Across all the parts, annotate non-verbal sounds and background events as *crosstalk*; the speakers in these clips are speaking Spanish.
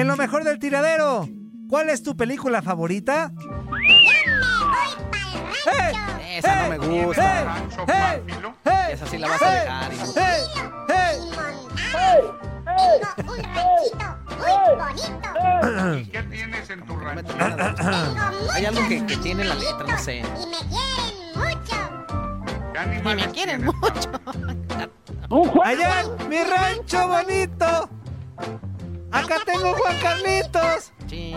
En lo mejor del tiradero, ¿cuál es tu película favorita? ¡Hey! Esa no me gusta. ¡Hey! ¡Hey! Esa sí la vas a dejar. y- ¡Hey! ¡Hey! ¿Qué tienes en tu rancho? Hay algo que, que tiene la letra, no sé. Y me quieren mucho. Allá en mi rancho bonito. Acá tengo Juan Carlitos. Sí.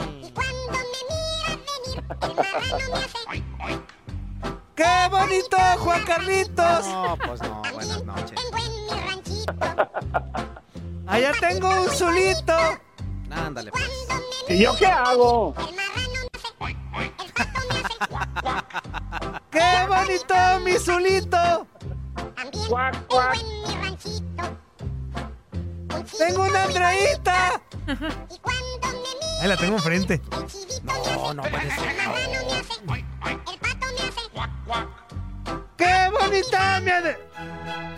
¡Qué bonito, Juan Carlitos! No, pues no, buenas noches. Allá tengo un zulito. Ándale, pues. ¿Y yo qué hago? ¡Qué bonito, mi zulito! Cuac, cuac. ¡Tengo una Andreita! Ahí la tengo enfrente. No, no puede ser. ¡Qué bonita mi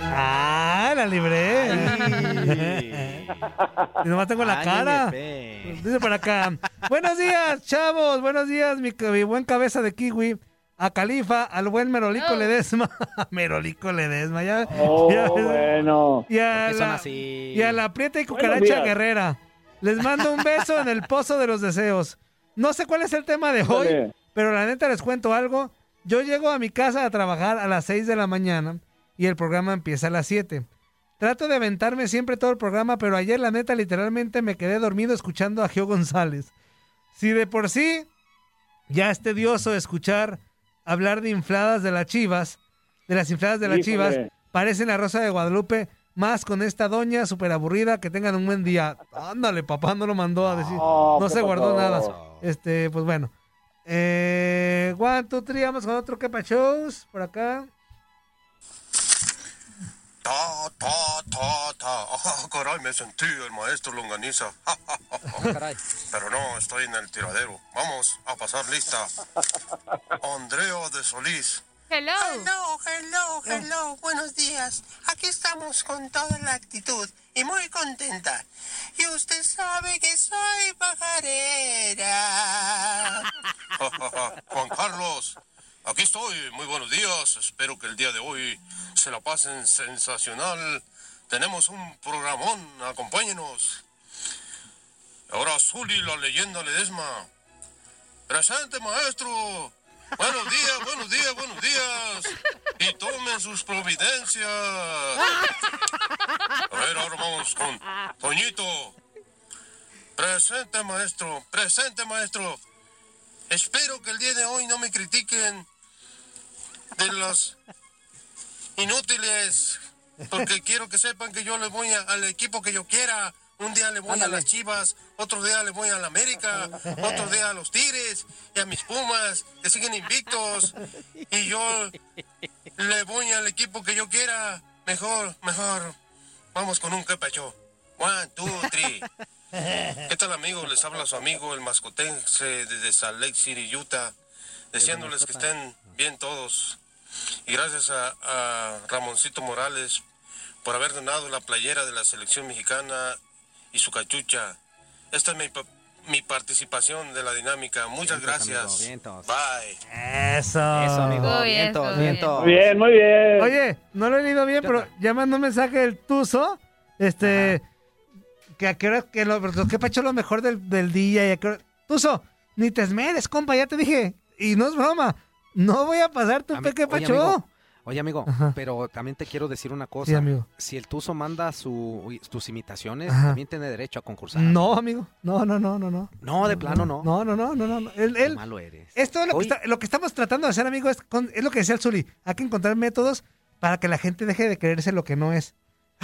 ¡Ah, la libré! y nomás tengo la cara. Dice por acá. Buenos días, chavos. Buenos días, mi, mi buen cabeza de kiwi. A Califa, al buen Merolico Oh. Ledesma. *laughs* Merolico Ledesma, ya. Oh, ya- bueno. Y a, ¿Por qué son la, así? y a la prieta y cucaracha días. guerrera. Les mando un beso en el pozo de los deseos. No sé cuál es el tema de hoy, pero la neta les cuento algo. Yo llego a mi casa a trabajar a las 6 de la mañana y el programa empieza a las 7. Trato de aventarme siempre todo el programa, pero ayer la neta literalmente me quedé dormido escuchando a Gio González. Si de por sí ya es tedioso escuchar hablar de infladas de las chivas, de las infladas de las Híjole. chivas, parecen la Rosa de Guadalupe, más con esta doña súper aburrida, que tengan un buen día. Ándale, papá no lo mandó a decir, No, no ¿qué se guardó pasó? nada. Este, pues bueno. Eh, one, two, three, vamos con otro Kepa Shows, por acá. Ta, ta, ta, ta. *laughs* Ah, caray, me sentí el maestro Longaniza. *laughs* Caray. Pero no, estoy en el tiradero. Vamos a pasar lista. Andrea de Solís. Hello. Hello, hello, hello, buenos días. Aquí estamos con toda la actitud y muy contenta. Y usted sabe que soy pajarera. *laughs* Juan Carlos, aquí estoy. Muy buenos días. Espero que el día de hoy se la pasen sensacional. Tenemos un programón. Acompáñenos. Ahora Zuli, la leyenda Ledesma. Presente, maestro. Buenos días, buenos días, buenos días. Y tomen sus providencias. A ver, ahora con Toñito. Presente, maestro. Presente, maestro. Espero que el día de hoy no me critiquen de los inútiles, porque quiero que sepan que yo le voy a- al equipo que yo quiera. Un día le voy Ándale. a las Chivas, otro día le voy a la América, *laughs* otro día a los Tigres y a mis Pumas, que siguen invictos. Y yo le voy al equipo que yo quiera. Mejor, mejor. Vamos con un quepacho. One, two, three. *laughs* ¿Qué tal, amigos? Les habla su amigo, el mascotense desde Salt Lake City, Utah, deseándoles que estén bien todos. Y gracias a, a Ramoncito Morales por haber donado la playera de la selección mexicana y su cachucha. Esta es mi, mi participación de la dinámica. Muchas Vientos, gracias. amigo, vientos. Bye. Eso. Eso, amigo. Muy bien, vientos, muy bien. vientos. Muy bien, muy bien. Oye, no lo he leído bien, ¿Qué pero ya mandó un mensaje el Tuzo. Este. Que a qué hora- que lo, lo que pacho lo mejor del, del día. Y a qué hora- Tuzo, ni te esmeres, compa, ya te dije. Y no es broma. No voy a pasar tu Ami- peque oye, pacho. amigo, Oye, amigo, Ajá. pero también te quiero decir una cosa. Sí, amigo. Si el Tuzo manda su, tus imitaciones, Ajá. también tiene derecho a concursar. No, amigo. No, no, no, no, no. No, de plano no. No, no, no, no, no. no. Él, malo eres. esto es lo que, está- lo que estamos tratando de hacer, amigo, es, con- es lo que decía el Zuli. Hay que encontrar métodos para que la gente deje de creerse lo que no es.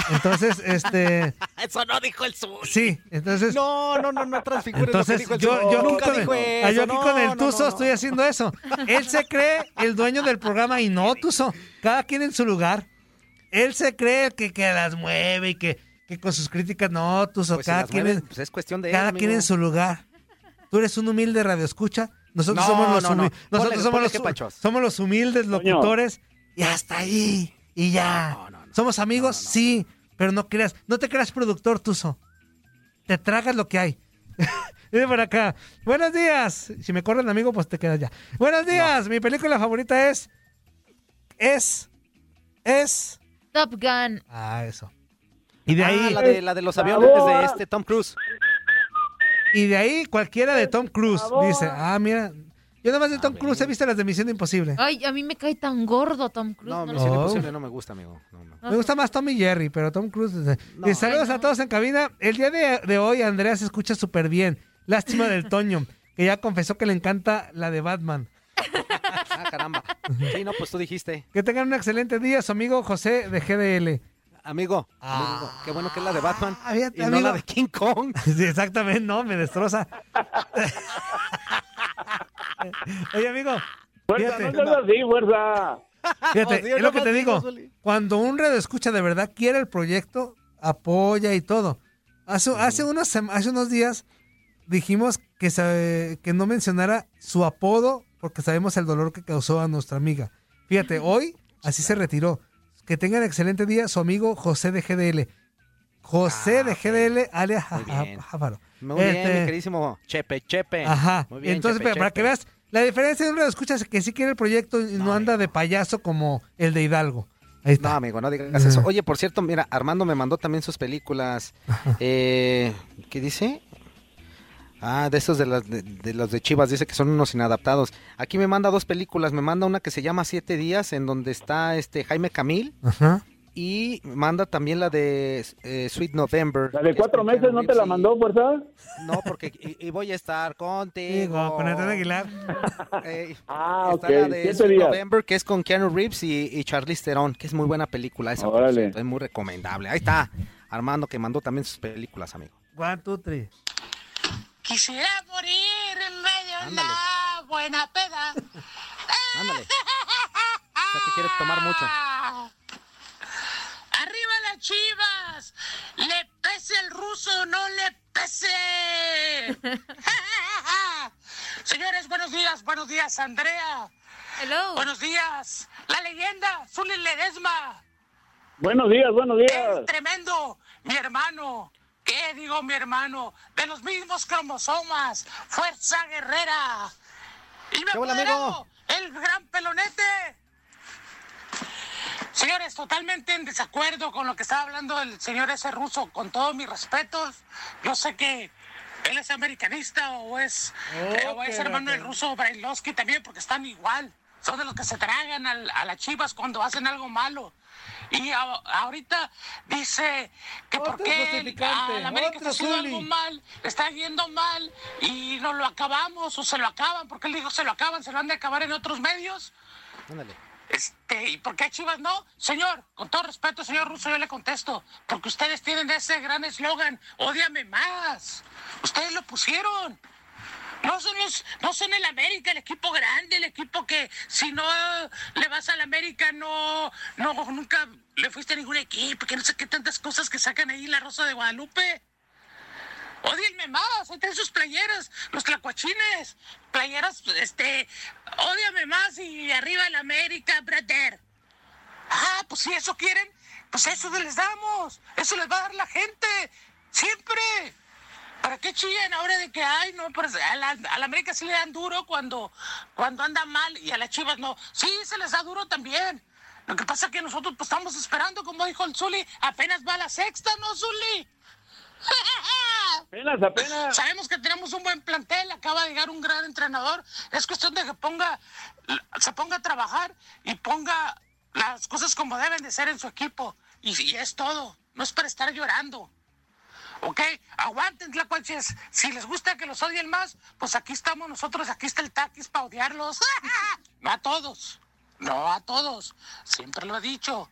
Entonces, este. *laughs* Eso no dijo el Zul. Sí, entonces. No, no, no, no transfigures Entonces, lo que dijo el yo, yo aquí nunca con, dijo el, ah, eso. yo aquí no, con el no, Tuzo no, no. estoy haciendo eso. Él se cree el dueño del programa y no, Tuzo. Cada quien en su lugar. Él se cree que, que las mueve y que, que con sus críticas, no, Tuzo. Pues cada quien, mueven, pues es cuestión de él, cada quien en su lugar. Tú eres un humilde radioescucha. Nosotros No, somos los, no, no. humi- nosotros Ponle- somos, ponle los, somos los humildes locutores y hasta ahí. Y ya. No, no, no. ¿Somos amigos? Sí, pero no creas, no te creas productor, Tuzo. Te tragas lo que hay. *laughs* Viene por acá. Buenos días. Si me corren, amigo, pues te quedas ya. Buenos días. Mi película favorita es. Es. Es. Top Gun. Ah, eso. Y de ahí. Ah, la de, la de los aviones de este Tom Cruise. Y de ahí cualquiera de Tom Cruise. Dice, ah, mira. Yo nada más de Tom Cruise he visto las de Misión Imposible. Ay, a mí me cae tan gordo Tom Cruise. No, no Misión No. Imposible no me gusta, amigo. No, no. Me gusta más Tom y Jerry, pero Tom Cruise. eh, saludos a todos en cabina. El día de, de hoy, Andrea se escucha súper bien. Lástima del Toño, que ya confesó que le encanta la de Batman. *laughs* Ah, caramba. Sí, no, pues tú dijiste. Que tengan un excelente día, su amigo José de GDL. Amigo, amigo, qué bueno que es la de Batman Ah, y no la de King Kong. *laughs* Sí, exactamente, no, me destroza. *laughs* Oye, amigo, Fuerza, fíjate. no seas así, fuerza. Fíjate, es lo que te digo. Cuando un radio escucha de verdad quiere el proyecto, apoya y todo. Hace, hace, unos, sem- hace unos días dijimos que, se- que no mencionara su apodo porque sabemos el dolor que causó a nuestra amiga. Fíjate, hoy así se retiró. Que tengan excelente día su amigo José de GDL. José Ah, de ok. GDL, alias Ja- Muy Ja- bien. Bien, Este, mi queridísimo Chepe, Chepe. Ajá. Muy bien, Entonces, Chepe, para que veas, la diferencia de un radio escucha es que sí quiere el proyecto y no, anda de payaso como el de Hidalgo. Ahí está. No, amigo, no digas eso. Oye, por cierto, mira, Armando me mandó también sus películas. Eh, ¿Qué dice? Ah, de esos de, las, de, de los de Chivas, dice que son unos inadaptados. Aquí me manda dos películas, me manda una que se llama Siete Días, en donde está este Jaime Camil, Ajá. Y manda también la de eh, Sweet November. La de cuatro meses no te la mandó, fuerza. No, porque y, y voy a estar contigo. Digo, con Antonio Aguilar. *laughs* Eh, Ah, está ok. la de Sweet días. November, que es con Keanu Reeves y, y Charlize Theron, que es muy buena película esa. Órale. Es muy recomendable. Ahí está, Armando, que mandó también sus películas, amigo. One, two, three. Quisiera morir en medio de una buena peda. Ándale. O sea que quiere tomar mucho. ¡Arriba las chivas! ¡Le pese el ruso, no le pese! *laughs* Señores, buenos días, buenos días, Andrea. Hello. Buenos días, la leyenda, Zuli Ledesma. Buenos días, buenos días. Es tremendo, mi hermano. ¿Qué digo, mi hermano? De los mismos cromosomas. Fuerza guerrera. Y me ¿Qué hola, apoderó amigo? el gran pelonete. Señores, totalmente en desacuerdo con lo que estaba hablando el señor ese ruso, con todos mis respetos. Yo sé que él es americanista o es, eh, o es Ok, hermano del ruso Brailovsky también, porque están igual. Son de los que se tragan al- a las chivas cuando hacen algo malo. Y a- ahorita dice que Otro por qué justificante, a la América está haciendo algo mal, está yendo mal y no lo acabamos o se lo acaban, porque él dijo se lo acaban, se lo han de acabar en otros medios. Ándale. Este, ¿y por qué Chivas no? Señor, con todo respeto, señor Russo, yo le contesto. Porque ustedes tienen ese gran eslogan, ódiame más. Ustedes lo pusieron. No son, los, no son el América, el equipo grande, el equipo que si no le vas al América no, no nunca le fuiste a ningún equipo, que no sé qué tantas cosas que sacan ahí la Rosa de Guadalupe. Odienme más, ahí tienen sus playeras, los tlacuachines, playeras, este, odiame más y arriba el América, brother. Ah, pues si eso quieren, pues eso les damos, eso les va a dar la gente, siempre. ¿Para qué chillan ahora de que, ay, no, pues a la, a la América sí le dan duro cuando, cuando anda mal y a las Chivas no? Sí, se les da duro también. Lo que pasa es que nosotros pues, estamos esperando, como dijo el Zuli, apenas va la sexta, ¿no, Zuli? Apenas, apenas. Sabemos que tenemos un buen plantel, acaba de llegar un gran entrenador. Es cuestión de que ponga, se ponga a trabajar y ponga las cosas como deben de ser en su equipo. Y, y es todo. No es para estar llorando. ¿Ok? Aguanten, tlacuaches. Si les gusta que los odien más, pues aquí estamos nosotros, aquí está el taquis para odiarlos. *laughs* no a todos. No a todos. Siempre lo he dicho.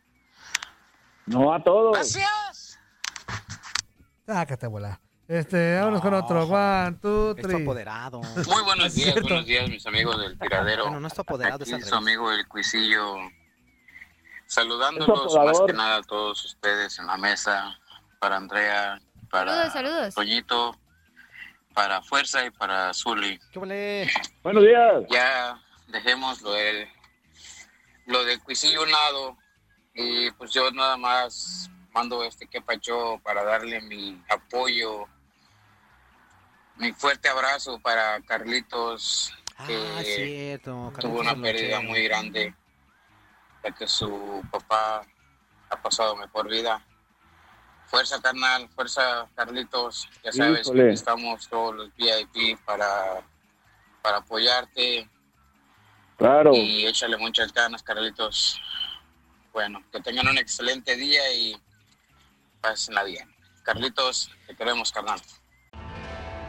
No a todos. Gracias. Sácate, abuela. Este, vámonos con otro. One, two, Es tu three. apoderado. Muy buenos Es días, cierto. buenos días, mis amigos del tiradero. Bueno, no es tu apoderado, Aquí es su amigo el Cuisillo. Saludándolos más que nada a todos ustedes en la mesa. Para Andrea, para Saludos, saludos. Toñito, para Fuerza y para Zuli. ¿Qué vale? Buenos días. Ya dejemos lo del, lo del Cuisillo lado. Y pues yo nada más mando este que pacho para darle mi apoyo, mi fuerte abrazo para Carlitos, que Ah, cierto. tuvo una pérdida muy grande, ya que su papá ha pasado mejor vida. Fuerza, carnal, fuerza, Carlitos. Ya sabes que Híjole. estamos todos los VIP para, para apoyarte Claro. y échale muchas ganas, Carlitos. Bueno, que tengan un excelente día y pásenla bien. Carlitos, te queremos, carnal.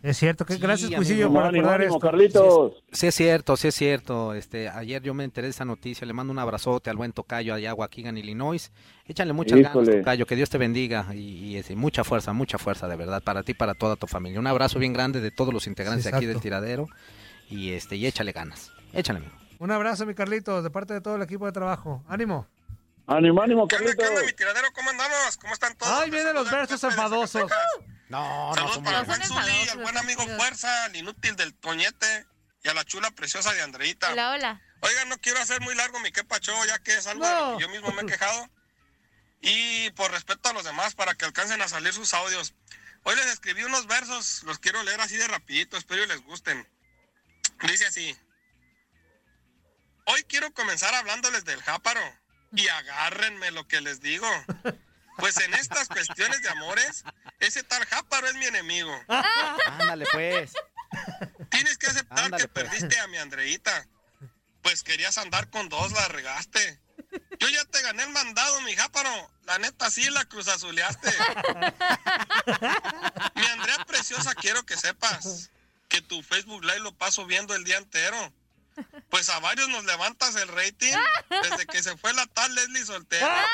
Es cierto, que Sí, gracias. Cuisillo, por Ánimo, acordar ánimo, esto. Carlitos. Sí es cierto, sí es cierto. Este, ayer yo me enteré de esa noticia. Le mando un abrazote al buen Tocayo allá a Waukegan, Illinois. Échale muchas ganas. Tocayo. Que Dios te bendiga y, y, este, mucha fuerza, mucha fuerza de verdad para ti y para toda tu familia. Un abrazo bien grande de todos los integrantes Sí, aquí del tiradero y este y échale ganas. Échale, amigo. Un abrazo, mi Carlitos, de parte de todo el equipo de trabajo. ánimo. Ánimo, ánimo, ¿Qué onda, qué Carlitos. onda, mi tiradero? ¿Cómo andamos? ¿Cómo están todos? Ay, vienen los versos enfadosos. No, Saludos para el buen Zuli, al buen amigo. Fuerza, al inútil del Toñete y a la chula preciosa de Andreita. Hola, hola. Oigan, no quiero hacer muy largo mi quepacho, ya que es algo de lo que yo mismo me he quejado. Y por respeto a los demás, para que alcancen a salir sus audios. Hoy les escribí unos versos, los quiero leer así de rapidito, espero y les gusten. Dice así. Hoy quiero comenzar hablándoles del jáparo. Y agárrenme lo que les digo. *laughs* Pues en estas cuestiones de amores, ese tal jáparo es mi enemigo. Ándale, pues. Tienes que aceptar Ándale, que pues. perdiste a mi Andreita. Pues querías andar con dos, la regaste. Yo ya te gané el mandado, mi jáparo. La neta sí la cruzazuleaste. mi Andrea preciosa, quiero que sepas que tu Facebook Live lo paso viendo el día entero. Pues a varios nos levantas el rating desde que se fue la tal Leslie soltera.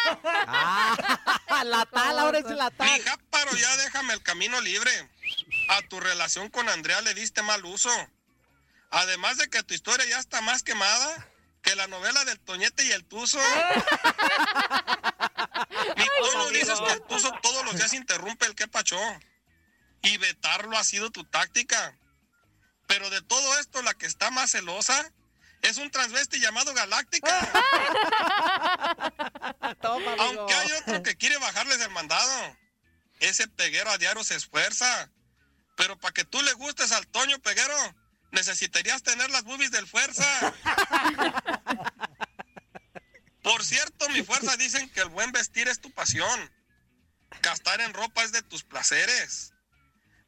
Ah, la tal, ahora es la tal. jáparo, ya déjame el camino libre. A tu relación con Andrea le diste mal uso. Además de que tu historia ya está más quemada que la novela del Toñete y el Tuzo. *laughs* Mi tono dices que el Tuzo todos los días interrumpe el que pachó. Y vetarlo ha sido tu táctica. Pero de todo esto, la que está más celosa Es un transvesti llamado Galáctica. *laughs* Aunque hay otro que quiere bajarles el mandado. Ese peguero a diario se esfuerza. Pero para que tú le gustes al Toño Peguero, necesitarías tener las boobies del fuerza. Por cierto, mi fuerza dicen que el buen vestir es tu pasión. Gastar en ropa es de tus placeres.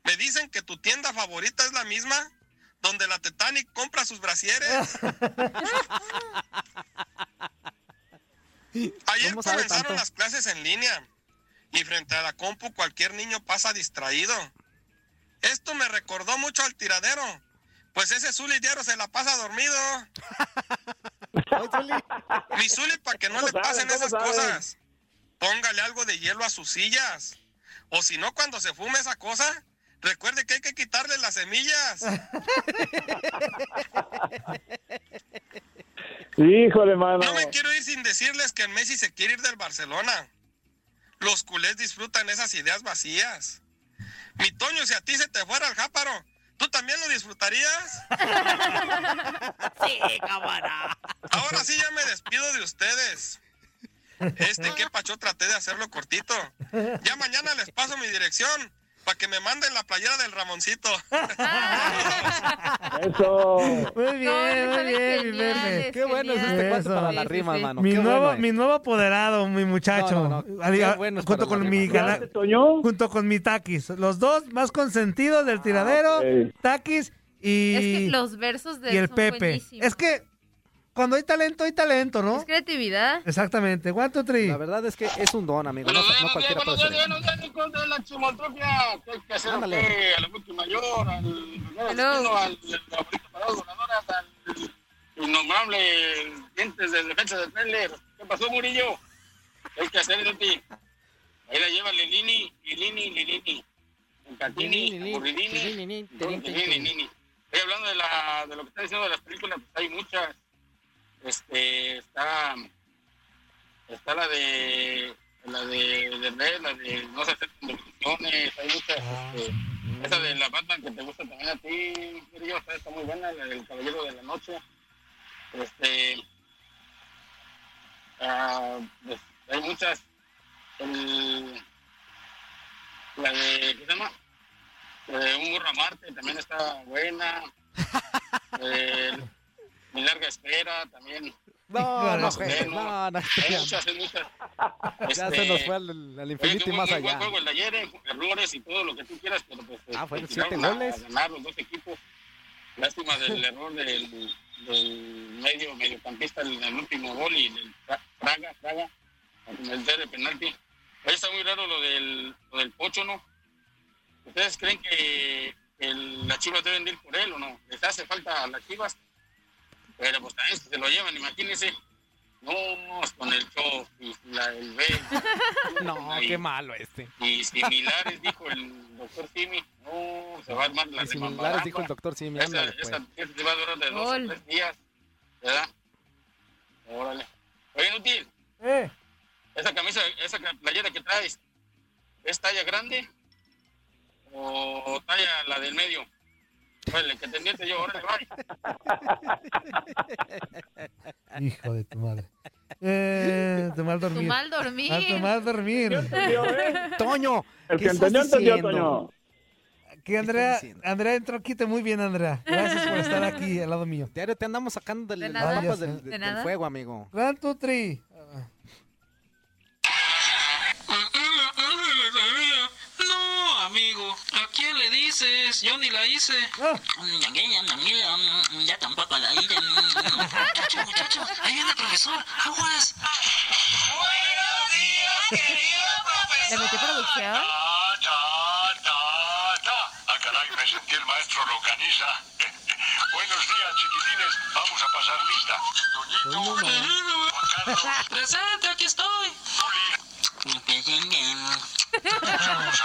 Me dicen que tu tienda favorita es la misma donde la Titanic compra sus brasieres. *laughs* Ayer ¿Cómo sabe comenzaron tanto? las clases en línea y frente a la compu cualquier niño pasa distraído. Esto me recordó mucho al tiradero, pues ese Zuli diario se la pasa dormido. *laughs* Mi Zuli, para que no ¿Cómo le pasen ¿Cómo esas cosas, póngale algo de hielo a sus sillas. O si no, cuando se fume esa cosa, recuerde que hay que quitarle las semillas. *laughs* Híjole, mano. No me quiero ir sin decirles que el Messi se quiere ir del Barcelona. Los culés disfrutan esas ideas vacías. Mi Toño, si a ti se te fuera el jáparo, ¿tú también lo disfrutarías? *laughs* Sí, cámara. Ahora sí ya me despido de ustedes. Este que pacho traté de hacerlo cortito. Ya mañana les paso mi dirección para que me manden la playera del Ramoncito. *laughs* Eso. Muy bien, muy bien, mi verde. Qué bueno es este cuento para las rimas, mano. Mi Qué nuevo, bueno mi nuevo apoderado, mi muchacho. No, no, no. Ali- Qué bueno es junto para con la mi rima. gala- junto con mi Takis. Los dos más consentidos del tiradero, ok. Takis y, Es que los versos de y el son Pepe. buenísimos. Es que cuando hay talento, hay talento, ¿no? Es creatividad. Exactamente. One, two, three. La verdad es que es un don, amigo. No, no cualquiera puede chicos de la chimotrofia. ¿Qué hay que? Ándale. ¿Qué? A la mayor, al Hello. al favorito para las voladoras, al innombrable dientes de defensa del trailer. ¿Qué pasó, Murillo? ¿Qué hay que hacer, Leti? Ahí la lleva Lilini, Lilini, Lilini. Catini, Lilini, Lilini. Estoy hablando de, la, de lo que está diciendo de las películas, pues hay muchas. Este, está está la de la de Derbez, la de no se aceptan devoluciones, hay muchas este, esa de la Batman que te gusta también a ti Murillo, está, está muy buena la del Caballero de la Noche este ah, pues, hay muchas el, la de ¿qué se llama? La de un burro a Marte también está buena *laughs* El- mi larga espera también No, *laughs* no, menos. no, no. hay muchas, hay muchas. *laughs* Ya Este, se nos fue al, al Oye, infinito y más allá. juego el ayer, eh, errores y todo lo que tú quieras, pero pues Ah, este, fueron tiraron siete a goles. ganar los dos equipos. Lástima del *laughs* error del, del medio mediocampista en el último gol y del Fra- Fraga, Fraga, el de penalti. Ahí está muy raro lo del, lo del Pocho, ¿no? ¿Ustedes creen que el, las Chivas deben de ir por él o no? ¿Les hace falta a las Chivas? Pero pues también se lo llevan, imagínense. No, con el show y la, el B. *laughs* No, y, qué malo este. y similares, dijo el doctor Simi. No, se va a armar la Y similares dijo el doctor Simi. Esa, Ándale, pues. esa, esa se va a durar de dos Gol. o tres días. ¿Verdad? Órale. Oye, Nutil, Eh, esa camisa, esa playera que traes, ¿es talla grande? ¿O talla la del medio? Órale, que te entiende yo, órale, bye. *laughs* hijo de tu madre. Eh, tu mal Tu dormir. mal dormir. A tu mal dormir. Entendió, ¿eh? Toño, El ¿qué que estás entendió, entendió? Toño. Que Andrea? Andrea entró quite muy bien, Andrea. Gracias por estar aquí al lado mío. Diario te andamos sacando del- De Ah, del- De del fuego, amigo. One, two, three. No, amigo, ¿a dices? Yo ni la hice. Ah, Ya tampoco la hice. Muchacho, muchacho, ahí viene el profesor. Aguas. Buenos días, querido ¿Le metió producción? Ah, caray, me sentí el maestro Longaniza. *laughs* Buenos días, chiquitines. Vamos a pasar lista. Doñito, Juan Carlos, Presente, aquí estoy. los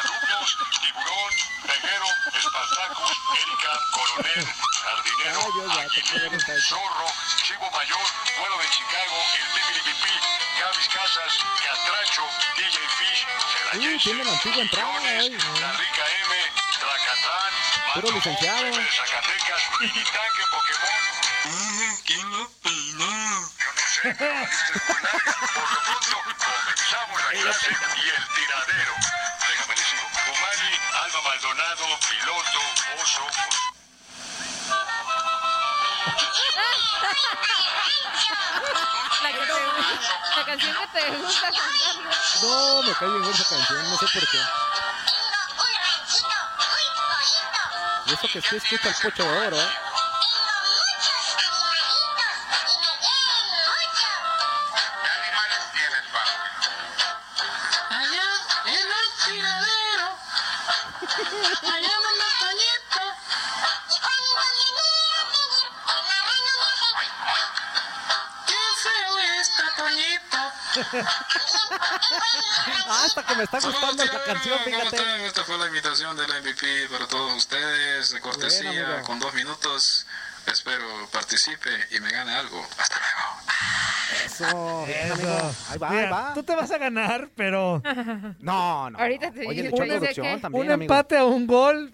tiene la antigua entrada, ay, no. La Rica M, Puro Matomón, licenciado. De Zacatecas, Pokémon. ¿Quién lo peinó? Yo no sé, pero es. Por lo pronto, comenzamos la clase y el tiradero. Déjame decir, Kumari, Alba Maldonado, piloto, oso. *laughs* La, que te gusta- la canción que te gusta cantarla. No, me cae bien esa canción, no sé por qué. Y eso que sí escucha el pocho de oro, ¿eh? Ah, hasta que me está gustando esta canción, ¿Cómo fíjate. están? Esta fue la invitación del MVP para todos ustedes, de cortesía, con dos minutos. Espero participe y me gane algo. Hasta luego. Eso, bien, Eso. amigo. Ahí va, ahí Mira, va. Tú te vas a ganar, pero No, no. Ahorita te Oye, producción que- también, un amigo. empate a un gol.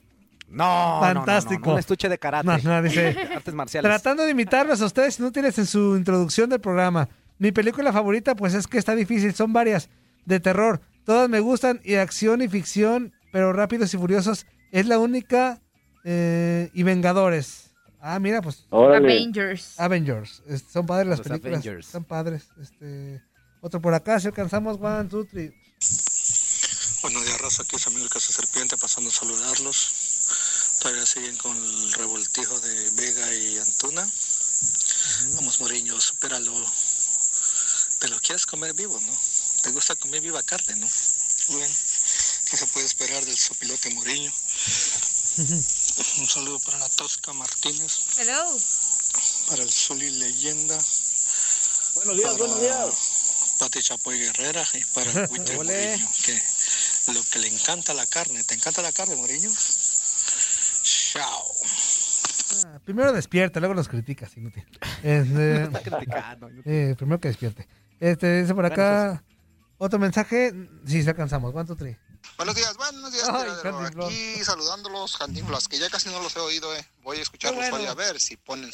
No, no, no, no, Fantástico. no, Un estuche de karate. No, no, dice, *laughs* Artes marciales. Tratando de imitarlos a ustedes inútiles en su introducción del programa. Mi película favorita, pues es que está difícil. Son varias de terror. Todas me gustan y acción y ficción, pero Rápidos y Furiosos es la única. eh, y Vengadores. Ah, mira, pues. Avengers. Avengers. Es- son padres las Los películas. Avengers. Son padres. Este, otro por acá, si alcanzamos, one, two, three. Buenos días, raza. Aquí es amigo el Casa Serpiente, pasando a saludarlos. Todavía siguen con el revoltijo de Vega y Antuna. Vamos, Moriño, supéralo. Te lo quieres comer vivo, ¿no? Te gusta comer viva carne, ¿no? Bueno, ¿qué se puede esperar del sopilote Moriño? *laughs* Un saludo para la Tosca Martínez, Hello. para el Zuli Leyenda. Buenos días, para buenos días. Pati Chapoy Guerrera y para el *laughs* Cuite Ole. Moriño, que lo que le encanta la carne. ¿Te encanta la carne, Moriño? Chao. Ah, primero despierta, luego los criticas, inútil. *laughs* Este, Está criticando. eh, primero que despierte. Este, dice por acá otro mensaje. Sí, se alcanzamos. Two, three. Buenos días, buenos días, Ay. Aquí saludándolos, Cantinflas, que ya casi no los he oído, eh. Voy a escucharlos bueno. hoy a ver si ponen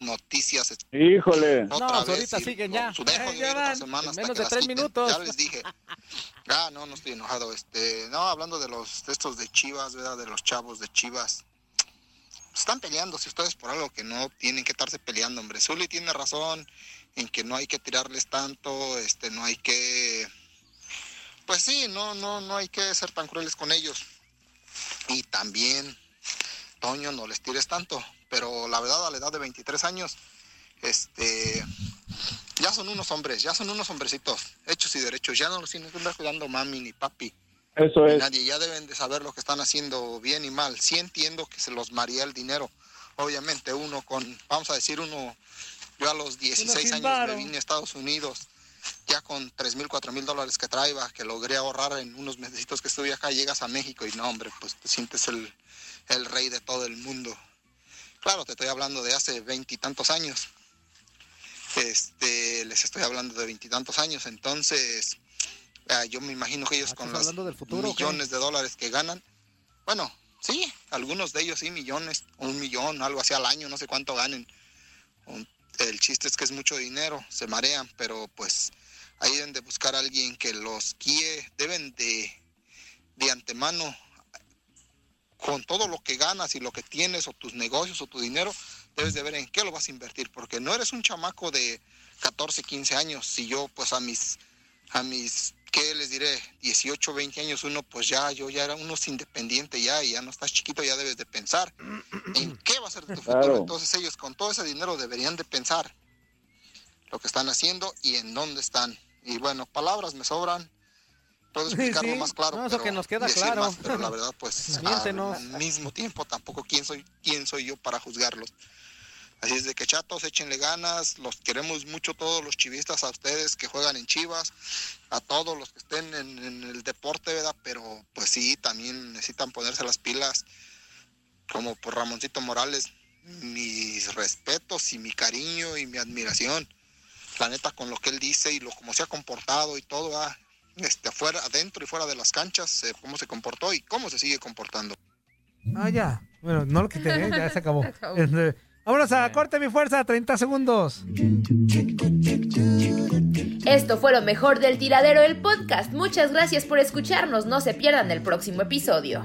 noticias Híjole. Otra vez. ahorita siguen ya. Su dejo Ay, de ya van. semana menos que de tres minutos. Ya les dije. *laughs* Ah, no, no estoy enojado. Este, no, hablando de los de estos de Chivas, ¿verdad? De los chavos de Chivas. Están peleándose ustedes por algo que no tienen que estarse peleando, hombre. Zully tiene razón en que no hay que tirarles tanto, este, no hay que pues sí, no, no, no hay que ser tan crueles con ellos. Y también, Toño, no les tires tanto. Pero la verdad, a la edad de 23 años, este, ya son unos hombres, ya son unos hombrecitos, hechos y derechos. Ya no los tienen que andar cuidando mami ni papi. Eso es. nadie. Ya deben de saber lo que están haciendo bien y mal. Sí entiendo que se los maría el dinero. Obviamente uno con, vamos a decir, uno, yo a los 16 sin años me vine a Estados Unidos ya con 3 mil, 4 mil dólares que traía, que logré ahorrar en unos mesecitos que estuve acá, llegas a México y no, hombre, pues te sientes el, el rey de todo el mundo. Claro, te estoy hablando de hace veintitantos años. Este, les estoy hablando de veintitantos años, entonces ah, yo me imagino que ellos con ¿Estás los millones de dólares que ganan, bueno, sí, algunos de ellos sí, millones, un millón, algo así al año, no sé cuánto ganen. Un- el chiste es que es mucho dinero, se marean, pero pues ahí deben de buscar a alguien que los guíe, deben de, de antemano, con todo lo que ganas y lo que tienes, o tus negocios, o tu dinero, debes de ver en qué lo vas a invertir, porque no eres un chamaco de 14, 15 años, si yo pues a mis, a mis, ¿qué les diré? 18, 20 años, uno pues ya, yo ya era uno es independiente ya, y ya no estás chiquito, ya debes de pensar en qué va a ser tu futuro. Claro. Entonces ellos con todo ese dinero deberían de pensar lo que están haciendo y en dónde están. Y bueno, palabras me sobran. Puedo explicarlo Sí. más claro. No, eso pero que nos queda claro. más, pero la verdad, pues *laughs* al mismo tiempo tampoco quién soy, quién soy yo para juzgarlos. Así es de que chatos, échenle ganas, los queremos mucho todos los chivistas, a ustedes que juegan en Chivas, a todos los que estén en, en el deporte, ¿verdad? Pero pues sí, también necesitan ponerse las pilas, como por Ramoncito Morales, mis respetos y mi cariño y mi admiración, la neta con lo que él dice y lo como se ha comportado y todo, ah, este, afuera, adentro y fuera de las canchas, eh, cómo se comportó y cómo se sigue comportando. Ah, ya. Bueno, no lo quité, ¿eh? ya se acabó. *laughs* Se acabó. Este, Vámonos a corte mi fuerza, 30 segundos. Esto fue lo mejor del tiradero del podcast. Muchas gracias por escucharnos. No se pierdan el próximo episodio.